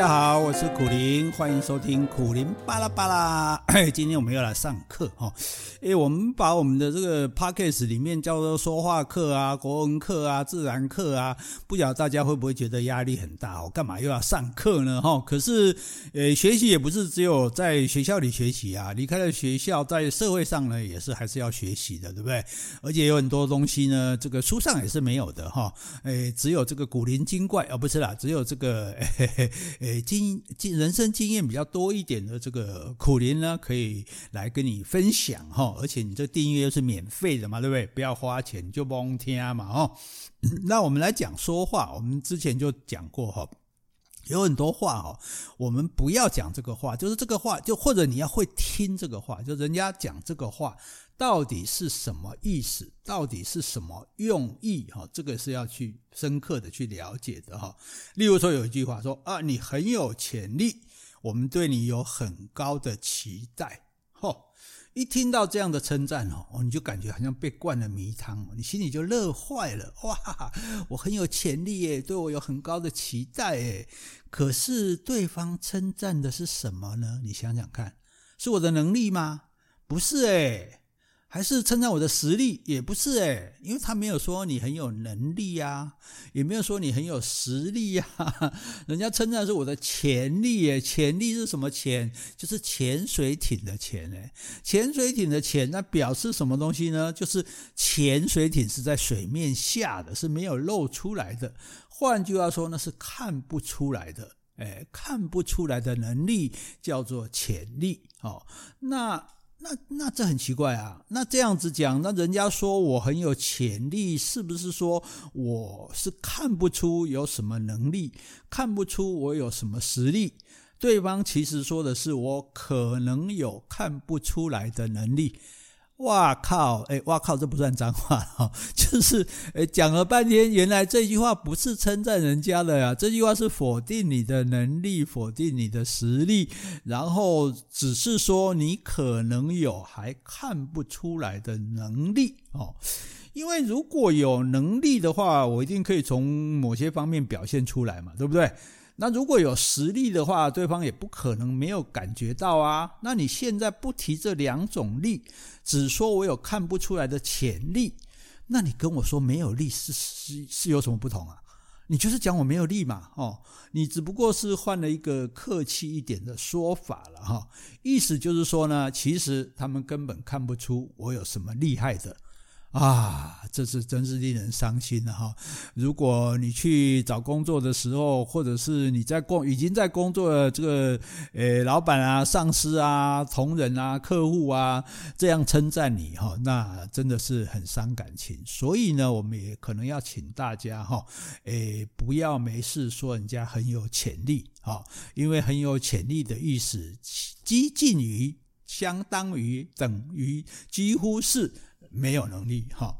大家好，我是苦苓，欢迎收听苦苓巴拉巴拉。今天我们要来上课哈，诶，我们把我们的这个 podcast 里面叫做说话课啊、国文课啊、自然课啊，不晓得大家会不会觉得压力很大？我干嘛又要上课呢？哈，可是，呃，学习也不是只有在学校里学习啊，离开了学校，在社会上呢，也是还是要学习的，对不对？而且有很多东西呢，这个书上也是没有的哈，诶，只有这个古灵精怪，啊不是啦，只有这个。嘿 嘿诶，经经人生经验比较多一点的这个苦苓呢，可以来跟你分享哈，而且你这订阅又是免费的嘛，对不对？不要花钱就甭听嘛，哈。那我们来讲说话，我们之前就讲过哈，有很多话哈，我们不要讲这个话，就是这个话，就或者你要会听这个话，就人家讲这个话。到底是什么意思？到底是什么用意？哈，这个是要去深刻的去了解的哈。例如说，有一句话说啊，你很有潜力，我们对你有很高的期待。吼，一听到这样的称赞哦，你就感觉好像被灌了迷汤，你心里就乐坏了。哇，我很有潜力耶，对我有很高的期待耶。可是对方称赞的是什么呢？你想想看，是我的能力吗？不是诶。还是称赞我的实力，也不是诶，因为他没有说你很有能力呀，也没有说你很有实力呀，人家称赞是我的潜力诶，潜力是什么潜？就是潜水艇的潜诶，潜水艇的潜，那表示什么东西呢？就是潜水艇是在水面下的，是没有露出来的。换句话说，那是看不出来的，诶，看不出来的能力叫做潜力。哦，那。那那这很奇怪啊！那这样子讲，那人家说我很有潜力，是不是说我是看不出有什么能力，看不出我有什么实力？对方其实说的是我可能有看不出来的能力。哇靠！哎，哇靠！这不算脏话哈，就是诶讲了半天，原来这句话不是称赞人家的呀，这句话是否定你的能力，否定你的实力，然后只是说你可能有还看不出来的能力哦。因为如果有能力的话，我一定可以从某些方面表现出来嘛，对不对？那如果有实力的话，对方也不可能没有感觉到啊。那你现在不提这两种力，只说我有看不出来的潜力，那你跟我说没有力是是是有什么不同啊？你就是讲我没有力嘛，哦，你只不过是换了一个客气一点的说法了哈。意思就是说呢，其实他们根本看不出我有什么厉害的。啊，这是真是令人伤心的哈！如果你去找工作的时候，或者是你在工已经在工作的这个呃老板啊、上司啊、同仁啊、客户啊这样称赞你哈，那真的是很伤感情。所以呢，我们也可能要请大家哈，诶，不要没事说人家很有潜力哈，因为很有潜力的意思，接近于、相当于、等于、几乎是。没有能力哈，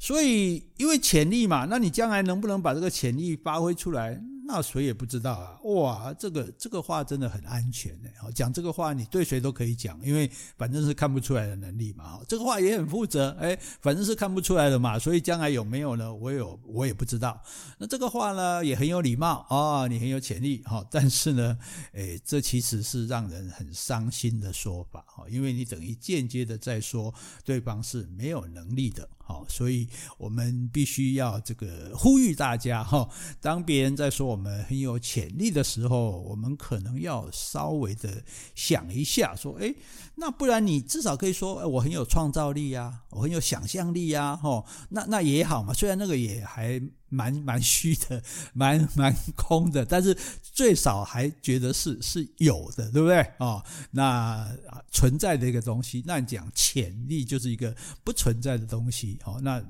所以因为潜力嘛，那你将来能不能把这个潜力发挥出来？那谁也不知道啊！哇，这个这个话真的很安全的。讲这个话你对谁都可以讲，因为反正是看不出来的能力嘛。这个话也很负责，哎，反正是看不出来的嘛，所以将来有没有呢？我有我也不知道。那这个话呢也很有礼貌啊，你很有潜力哈，但是呢，哎，这其实是让人很伤心的说法哈，因为你等于间接的在说对方是没有能力的。好，所以我们必须要这个呼吁大家哈，当别人在说我们很有潜力的时候，我们可能要稍微的想一下，说，哎，那不然你至少可以说，我很有创造力呀，我很有想象力呀，哈，那那也好嘛，虽然那个也还蛮蛮虚的，蛮蛮空的，但是最少还觉得是是有的，对不对啊？那存在的一个东西，那你讲潜力就是一个不存在的东西，哦，那。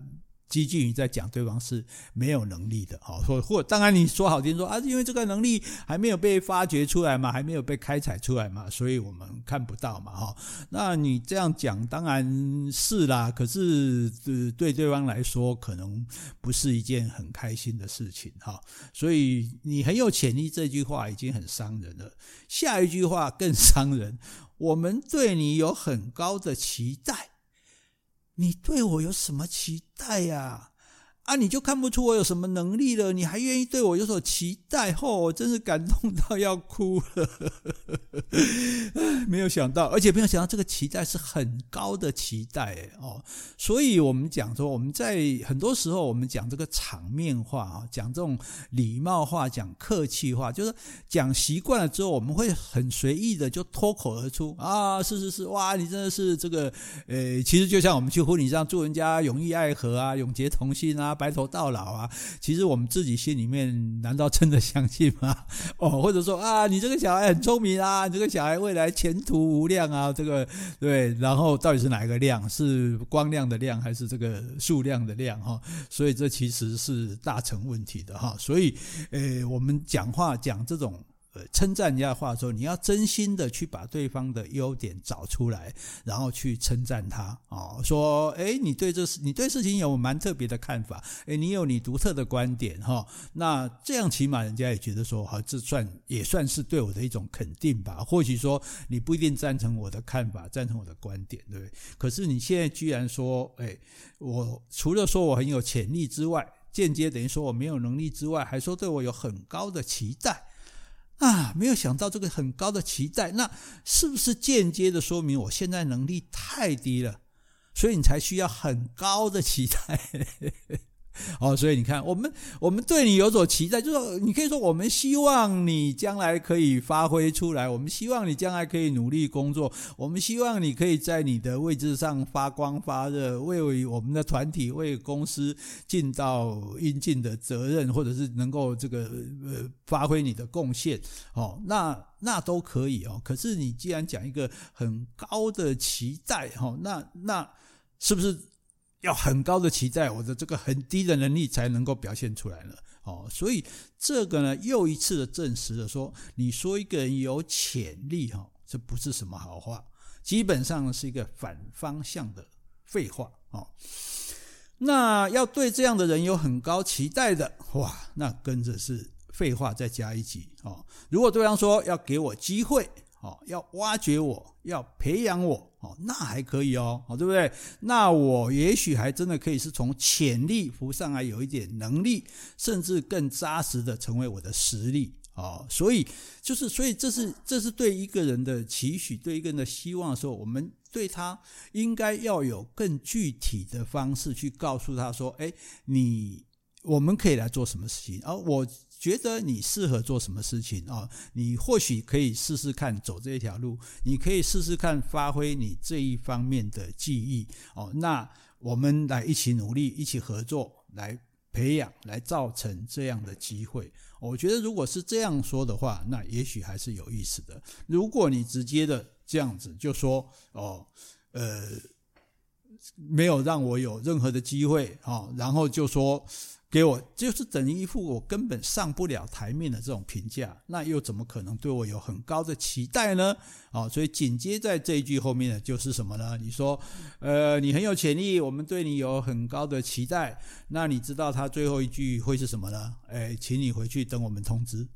接近于在讲对方是没有能力的，好，或或当然你说好听说啊，因为这个能力还没有被发掘出来嘛，还没有被开采出来嘛，所以我们看不到嘛，哈。那你这样讲当然是啦，可是对对方来说可能不是一件很开心的事情，哈。所以你很有潜力这句话已经很伤人了，下一句话更伤人，我们对你有很高的期待。你对我有什么期待呀？啊你就看不出我有什么能力了，你还愿意对我有所期待？吼，我真是感动到要哭了。没有想到，而且没有想到这个期待是很高的期待哦。所以我们讲说，我们在很多时候我们讲这个场面话啊，讲这种礼貌话，讲客气话，就是讲习惯了之后，我们会很随意的就脱口而出啊，是是是，哇，你真的是这个，呃，其实就像我们去婚礼上祝人家永浴爱河啊，永结同心啊。白头到老啊！其实我们自己心里面难道真的相信吗？哦，或者说啊，你这个小孩很聪明啊，你这个小孩未来前途无量啊，这个对，然后到底是哪一个量？是光亮的亮还是这个数量的量？哈，所以这其实是大成问题的哈。所以，呃，我们讲话讲这种。呃，称赞人家的话说，你要真心的去把对方的优点找出来，然后去称赞他啊，说，哎，你对这事，你对事情有蛮特别的看法，哎，你有你独特的观点哈，那这样起码人家也觉得说，好，这算也算是对我的一种肯定吧。或许说你不一定赞成我的看法，赞成我的观点，对不对？可是你现在居然说，哎，我除了说我很有潜力之外，间接等于说我没有能力之外，还说对我有很高的期待。啊，没有想到这个很高的期待，那是不是间接的说明我现在能力太低了，所以你才需要很高的期待？哦，所以你看，我们我们对你有所期待，就是你可以说我们希望你将来可以发挥出来，我们希望你将来可以努力工作，我们希望你可以在你的位置上发光发热，为我们的团体、为公司尽到应尽的责任，或者是能够这个呃发挥你的贡献。哦，那那都可以哦。可是你既然讲一个很高的期待，哈，那那是不是？要很高的期待，我的这个很低的能力才能够表现出来了。哦，所以这个呢，又一次的证实了说，你说一个人有潜力，哈，这不是什么好话，基本上是一个反方向的废话。哦，那要对这样的人有很高期待的，哇，那跟着是废话再加一级。哦，如果对方说要给我机会。哦，要挖掘我，要培养我，哦，那还可以哦，哦，对不对？那我也许还真的可以是从潜力浮上来，有一点能力，甚至更扎实的成为我的实力，哦，所以就是，所以这是这是对一个人的期许，对一个人的希望的时候，我们对他应该要有更具体的方式去告诉他说，哎，你我们可以来做什么事情，而我。觉得你适合做什么事情啊？你或许可以试试看走这一条路，你可以试试看发挥你这一方面的技艺哦。那我们来一起努力，一起合作，来培养，来造成这样的机会。我觉得如果是这样说的话，那也许还是有意思的。如果你直接的这样子就说哦，呃，没有让我有任何的机会啊，然后就说。给我就是等于一副我根本上不了台面的这种评价，那又怎么可能对我有很高的期待呢？啊，所以紧接在这一句后面的就是什么呢？你说，呃，你很有潜力，我们对你有很高的期待。那你知道他最后一句会是什么呢？哎，请你回去等我们通知。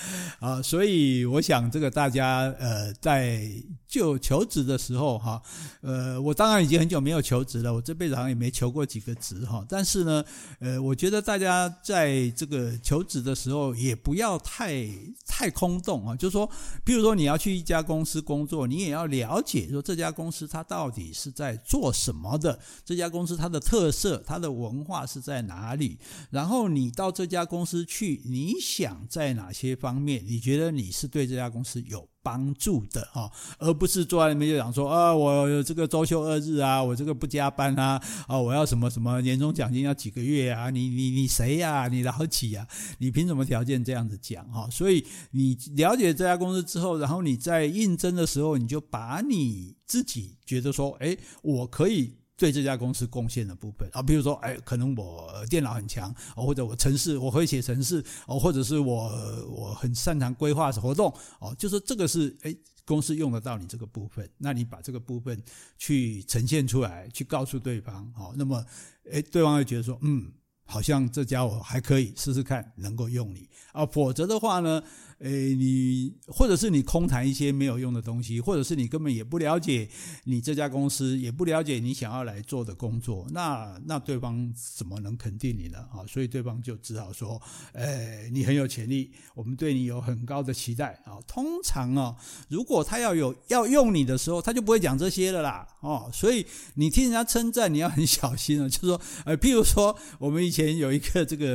啊，所以我想这个大家呃，在就求职的时候哈，呃，我当然已经很久没有求职了，我这辈子好像也没求过几个职哈。但是呢，呃，我觉得大家在这个求职的时候也不要太太空洞啊，就是说，比如说你要去一家公司工作，你也要了解说这家公司它到底是在做什么的，这家公司它的特色、它的文化是在哪里，然后你到这家公司去，你想在哪些方方面，你觉得你是对这家公司有帮助的哈，而不是坐在那边就讲说啊，我这个周休二日啊，我这个不加班啊，啊，我要什么什么年终奖金要几个月啊？你你你谁呀？你老几呀？你凭什么条件这样子讲哈？所以你了解这家公司之后，然后你在应征的时候，你就把你自己觉得说，哎，我可以。对这家公司贡献的部分。啊，比如说，哎，可能我电脑很强，或者我程式我会写程式，哦，或者是我我很擅长规划活动，哦，就是这个是哎公司用得到你这个部分，那你把这个部分去呈现出来，去告诉对方，哦，那么哎对方会觉得说，嗯，好像这家伙还可以试试看能够用你。啊，否则的话呢，诶，你或者是你空谈一些没有用的东西，或者是你根本也不了解你这家公司，也不了解你想要来做的工作，那那对方怎么能肯定你呢？啊，所以对方就只好说，诶，你很有潜力，我们对你有很高的期待啊。通常啊，如果他要有要用你的时候，他就不会讲这些了啦。哦，所以你听人家称赞，你要很小心啊。就是说，呃，譬如说，我们以前有一个这个，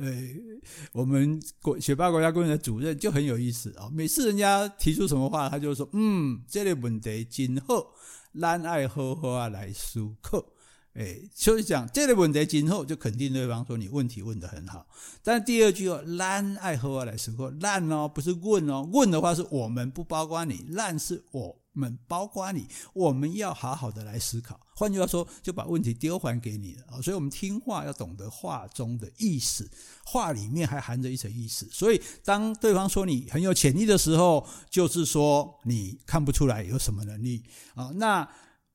呃，我们国雪霸国家公园的主任就很有意思啊。每次人家提出什么话，他就说，嗯，这类问题今后，咱爱好好啊来思考。哎，就是讲这类问题今后，就肯定对方说你问题问得很好。但第二句哦，咱爱喝啊来思考，烂哦不是问哦，问的话是我们不包括你，烂是我。们包括你，我们要好好的来思考。换句话说，就把问题丢还给你了啊！所以，我们听话要懂得话中的意思，话里面还含着一层意思。所以，当对方说你很有潜力的时候，就是说你看不出来有什么能力啊。那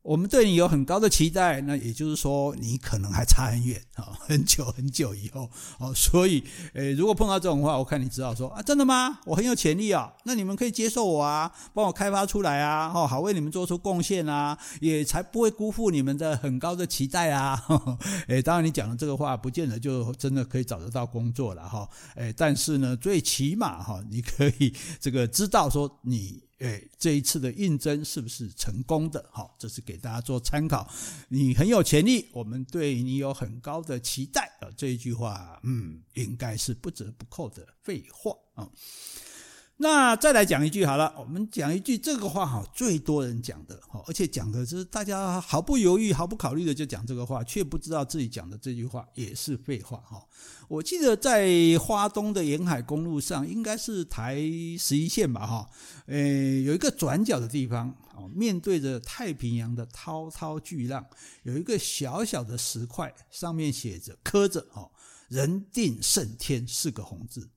我们对你有很高的期待，那也就是说，你可能还差很远啊，很久很久以后哦。所以，诶，如果碰到这种话，我看你只好说啊，真的吗？我很有潜力啊，那你们可以接受我啊，帮我开发出来啊，哦，好为你们做出贡献啊，也才不会辜负你们的很高的期待啊。诶，当然你讲的这个话，不见得就真的可以找得到工作了哈。诶，但是呢，最起码哈，你可以这个知道说你。哎，这一次的应征是不是成功的？好，这是给大家做参考。你很有潜力，我们对你有很高的期待。这一句话，嗯，应该是不折不扣的废话啊。那再来讲一句好了，我们讲一句这个话哈，最多人讲的哈，而且讲的是大家毫不犹豫、毫不考虑的就讲这个话，却不知道自己讲的这句话也是废话哈。我记得在花东的沿海公路上，应该是台十一线吧哈，诶，有一个转角的地方哦，面对着太平洋的滔滔巨浪，有一个小小的石块，上面写着刻着哦“人定胜天”四个红字。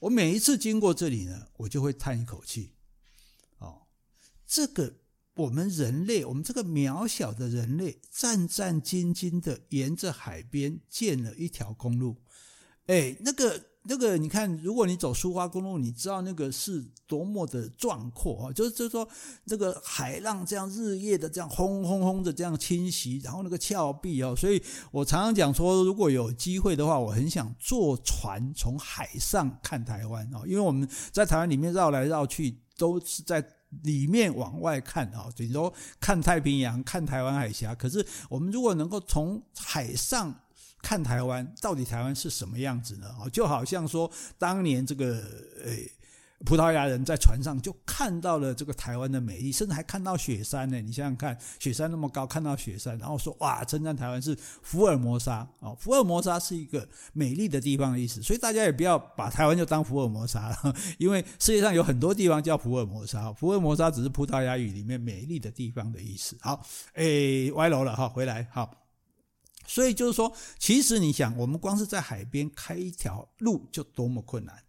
我每一次经过这里呢，我就会叹一口气。哦，这个我们人类，我们这个渺小的人类，战战兢兢的沿着海边建了一条公路。哎，那个。那个，你看，如果你走苏花公路，你知道那个是多么的壮阔啊！就是就是说，这个海浪这样日夜的这样轰轰轰的这样侵袭，然后那个峭壁哦，所以我常常讲说，如果有机会的话，我很想坐船从海上看台湾啊，因为我们在台湾里面绕来绕去，都是在里面往外看啊，等于说看太平洋、看台湾海峡。可是我们如果能够从海上，看台湾到底台湾是什么样子呢？哦，就好像说当年这个诶葡萄牙人在船上就看到了这个台湾的美丽，甚至还看到雪山呢。你想想看，雪山那么高，看到雪山，然后说哇，称赞台湾是福尔摩沙哦，福尔摩沙是一个美丽的地方的意思。所以大家也不要把台湾就当福尔摩沙了，因为世界上有很多地方叫福尔摩沙，福尔摩沙只是葡萄牙语里面美丽的地方的意思。好，诶，歪楼了哈，回来好。所以就是说，其实你想，我们光是在海边开一条路就多么困难，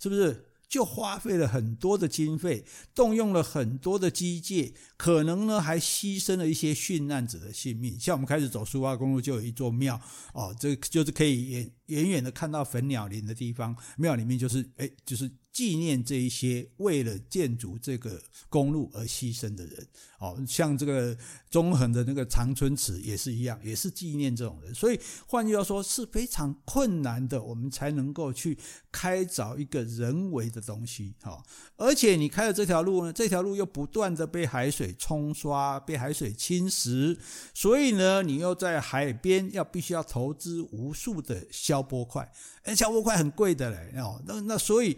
是不是？就花费了很多的经费，动用了很多的机械，可能呢还牺牲了一些殉难者的性命。像我们开始走苏花公路，就有一座庙哦，这就是可以远远的看到粉鸟林的地方，庙里面就是哎，就是。纪念这一些为了建筑这个公路而牺牲的人，哦，像这个中横的那个长春祠也是一样，也是纪念这种人。所以换句话说，是非常困难的，我们才能够去开凿一个人为的东西，哈。而且你开了这条路呢，这条路又不断的被海水冲刷、被海水侵蚀，所以呢，你又在海边要必须要投资无数的消波块，哎，消波块很贵的嘞，哦，那那所以。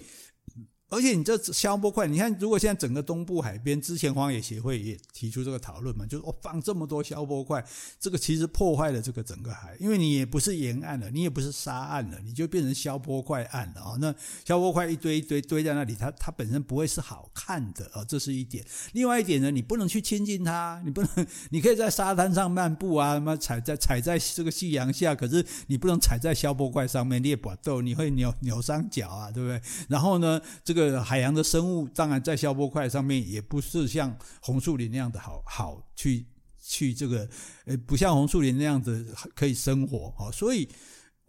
而且你这消波块，你看，如果现在整个东部海边，之前荒野协会也提出这个讨论嘛，就是我放这么多消波块，这个其实破坏了这个整个海，因为你也不是沿岸了，你也不是沙岸了，你就变成消波块岸了啊。那消波块一堆一堆堆在那里，它它本身不会是好看的啊，这是一点。另外一点呢，你不能去亲近它，你不能，你可以在沙滩上漫步啊，什么踩在踩在这个夕阳下，可是你不能踩在消波块上面，你也不抖，你会扭扭伤脚啊，对不对？然后呢，这个。个海洋的生物，当然在消波块上面也不是像红树林那样的好好去去这个，呃，不像红树林那样子可以生活啊。所以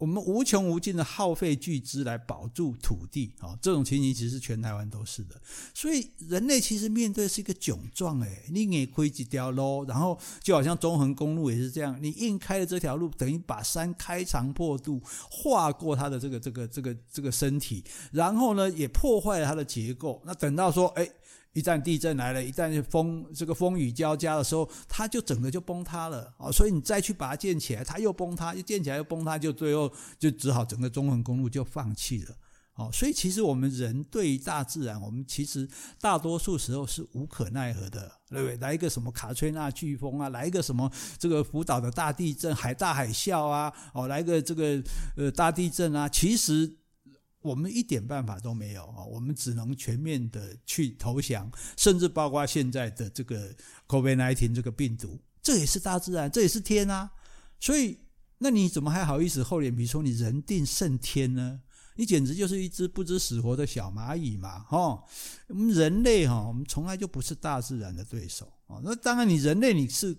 我们无穷无尽的耗费巨资来保住土地，啊，这种情形其实全台湾都是的。所以人类其实面对是一个窘状，诶，你也亏几条路，然后就好像中横公路也是这样，你硬开了这条路，等于把山开肠破肚，划过它的这个这个这个这个身体，然后呢也破坏了它的结构。那等到说，诶一旦地震来了，一旦风这个风雨交加的时候，它就整个就崩塌了啊！所以你再去把它建起来，它又崩塌，又建起来又崩塌，就最后就只好整个中横公路就放弃了。哦，所以其实我们人对于大自然，我们其实大多数时候是无可奈何的，对不对？来一个什么卡崔娜飓风啊，来一个什么这个福岛的大地震、海大海啸啊，哦，来一个这个呃大地震啊，其实。我们一点办法都没有啊！我们只能全面的去投降，甚至包括现在的这个 COVID-19 这个病毒，这也是大自然，这也是天啊！所以，那你怎么还好意思厚脸皮说你人定胜天呢？你简直就是一只不知死活的小蚂蚁嘛！哈，我们人类哈，我们从来就不是大自然的对手啊！那当然，你人类你是。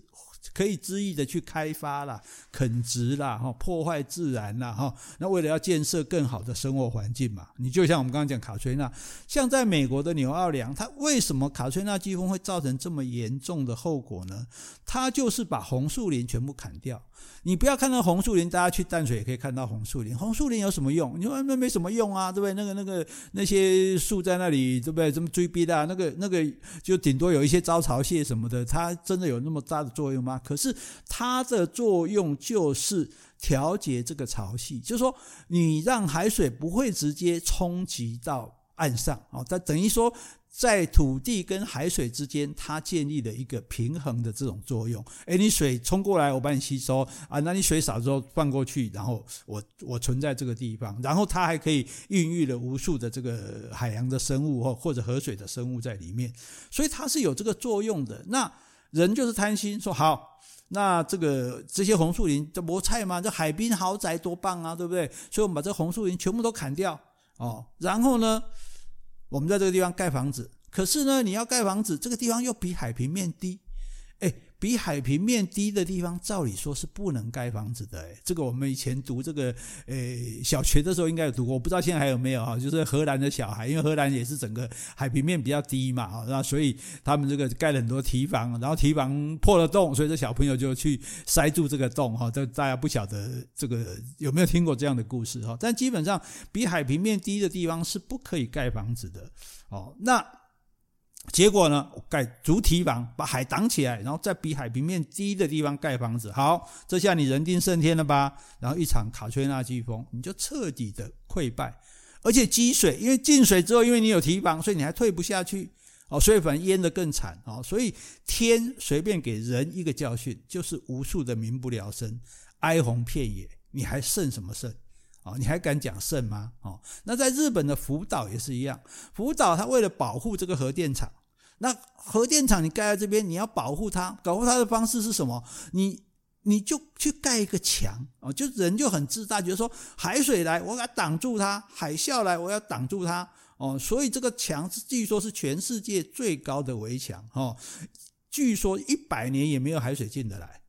可以恣意的去开发啦、垦殖啦、哈破坏自然啦、哈那为了要建设更好的生活环境嘛，你就像我们刚刚讲卡崔娜，像在美国的纽奥良，它为什么卡崔娜飓风会造成这么严重的后果呢？它就是把红树林全部砍掉。你不要看到红树林，大家去淡水也可以看到红树林。红树林有什么用？你说那没什么用啊，对不对？那个、那个那些树在那里，对不对？这么追逼的，那个、那个就顶多有一些招潮蟹什么的，它真的有那么大的作用吗？可是它的作用就是调节这个潮汐，就是说你让海水不会直接冲击到岸上啊，它等于说。在土地跟海水之间，它建立了一个平衡的这种作用。诶，你水冲过来，我帮你吸收啊，那你水少之后放过去，然后我我存在这个地方，然后它还可以孕育了无数的这个海洋的生物或或者河水的生物在里面，所以它是有这个作用的。那人就是贪心，说好，那这个这些红树林这菠菜嘛？这海滨豪宅多棒啊，对不对？所以我们把这红树林全部都砍掉哦，然后呢？我们在这个地方盖房子，可是呢，你要盖房子，这个地方又比海平面低，哎。比海平面低的地方，照理说是不能盖房子的。哎，这个我们以前读这个，诶，小学的时候应该有读过，我不知道现在还有没有哈。就是荷兰的小孩，因为荷兰也是整个海平面比较低嘛，哈那所以他们这个盖了很多堤防，然后堤防破了洞，所以这小朋友就去塞住这个洞哈。这大家不晓得这个有没有听过这样的故事哈？但基本上比海平面低的地方是不可以盖房子的。哦，那。结果呢？盖主体房，把海挡起来，然后在比海平面低的地方盖房子。好，这下你人定胜天了吧？然后一场卡崔娜飓风，你就彻底的溃败，而且积水，因为进水之后，因为你有堤防，所以你还退不下去哦，所以反而淹得更惨哦。所以天随便给人一个教训，就是无数的民不聊生，哀鸿遍野，你还胜什么胜？哦，你还敢讲胜吗？哦，那在日本的福岛也是一样，福岛它为了保护这个核电厂，那核电厂你盖在这边，你要保护它，保护它的方式是什么？你你就去盖一个墙哦，就人就很自大，觉得说海水来我要挡住它，海啸来我要挡住它哦，所以这个墙是据说是全世界最高的围墙哦，据说一百年也没有海水进得来，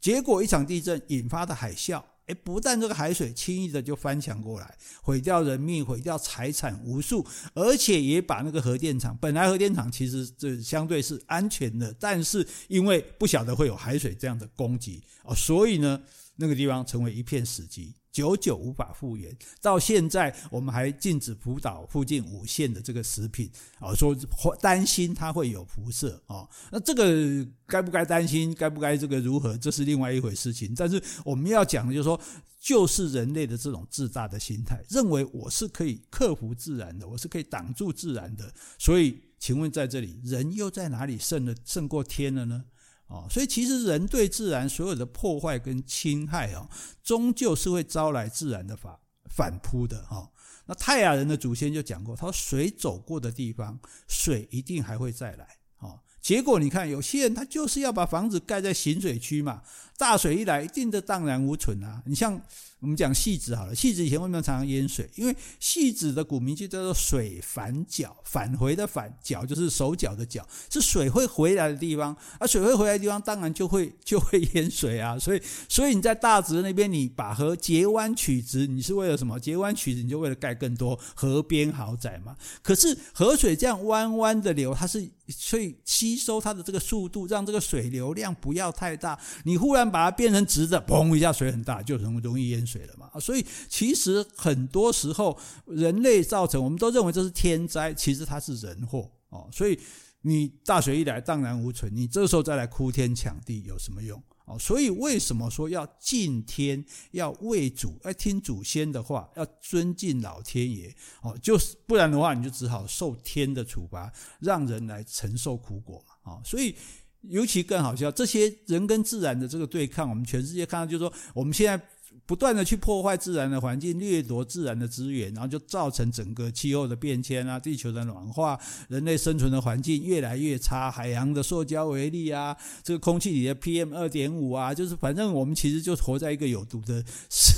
结果一场地震引发的海啸。不但这个海水轻易的就翻墙过来，毁掉人命，毁掉财产无数，而且也把那个核电厂，本来核电厂其实这相对是安全的，但是因为不晓得会有海水这样的攻击啊，所以呢，那个地方成为一片死寂。久久无法复原，到现在我们还禁止福岛附近五县的这个食品啊，说担心它会有辐射啊。那这个该不该担心，该不该这个如何，这是另外一回事情。但是我们要讲的就是说，就是人类的这种自大的心态，认为我是可以克服自然的，我是可以挡住自然的。所以，请问在这里，人又在哪里胜了胜过天了呢？哦，所以其实人对自然所有的破坏跟侵害哦，终究是会招来自然的反反扑的哈。那泰雅人的祖先就讲过，他说水走过的地方，水一定还会再来。哦，结果你看有些人他就是要把房子盖在行水区嘛，大水一来，一定的荡然无存啊！你像。我们讲戏子好了，戏子以前为什么常常淹水？因为戏子的古名就叫做水返脚，返回的返，脚就是手脚的脚，是水会回来的地方。而水会回来的地方，当然就会 就会淹水啊。所以，所以你在大直那边，你把河截弯曲直，你是为了什么？截弯曲直，你就为了盖更多河边豪宅嘛。可是河水这样弯弯的流，它是所以吸收它的这个速度，让这个水流量不要太大。你忽然把它变成直的，砰一下水很大，就容容易淹水。了嘛？所以其实很多时候人类造成，我们都认为这是天灾，其实它是人祸哦。所以你大水一来，荡然无存，你这时候再来哭天抢地有什么用哦？所以为什么说要敬天，要畏祖，要听祖先的话，要尊敬老天爷哦？就是不然的话，你就只好受天的处罚，让人来承受苦果嘛啊！所以尤其更好笑，这些人跟自然的这个对抗，我们全世界看到，就是说我们现在。不断的去破坏自然的环境，掠夺自然的资源，然后就造成整个气候的变迁啊，地球的暖化，人类生存的环境越来越差，海洋的塑胶为例啊，这个空气里的 PM 二点五啊，就是反正我们其实就活在一个有毒的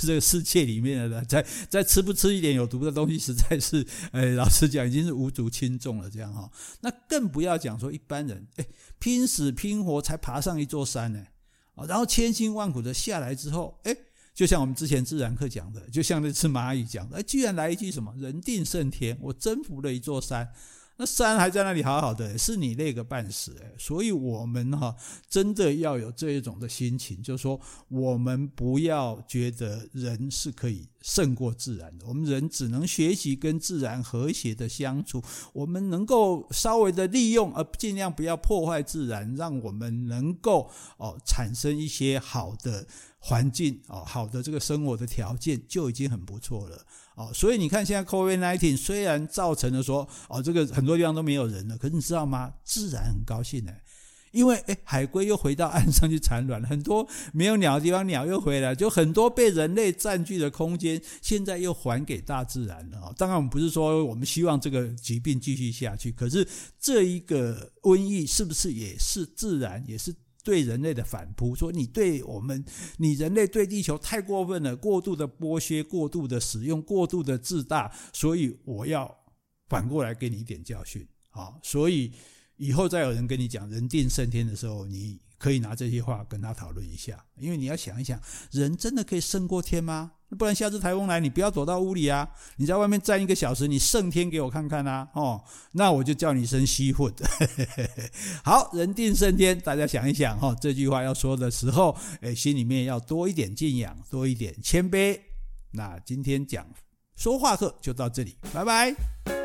这个世界里面了。在在吃不吃一点有毒的东西，实在是，哎，老实讲已经是无足轻重了。这样哈，那更不要讲说一般人，哎，拼死拼活才爬上一座山呢，啊，然后千辛万苦的下来之后，哎。就像我们之前自然课讲的，就像那次蚂蚁讲的，哎，居然来一句什么“人定胜天”，我征服了一座山，那山还在那里好好的，是你累个半死哎，所以我们哈真的要有这一种的心情，就是说我们不要觉得人是可以胜过自然的，我们人只能学习跟自然和谐的相处，我们能够稍微的利用，而尽量不要破坏自然，让我们能够哦产生一些好的。环境哦，好的这个生活的条件就已经很不错了哦，所以你看现在 COVID-19 虽然造成了说哦，这个很多地方都没有人了，可是你知道吗？自然很高兴呢，因为诶海龟又回到岸上去产卵，很多没有鸟的地方鸟又回来，就很多被人类占据的空间现在又还给大自然了。当然我们不是说我们希望这个疾病继续下去，可是这一个瘟疫是不是也是自然也是？对人类的反扑，说你对我们，你人类对地球太过分了，过度的剥削，过度的使用，过度的自大，所以我要反过来给你一点教训啊！所以以后再有人跟你讲“人定胜天”的时候，你可以拿这些话跟他讨论一下，因为你要想一想，人真的可以胜过天吗？不然下次台风来，你不要躲到屋里啊！你在外面站一个小时，你胜天给我看看啊！哦，那我就叫你一声西混。好，人定胜天，大家想一想哈，这句话要说的时候，诶，心里面要多一点敬仰，多一点谦卑。那今天讲说话课就到这里，拜拜。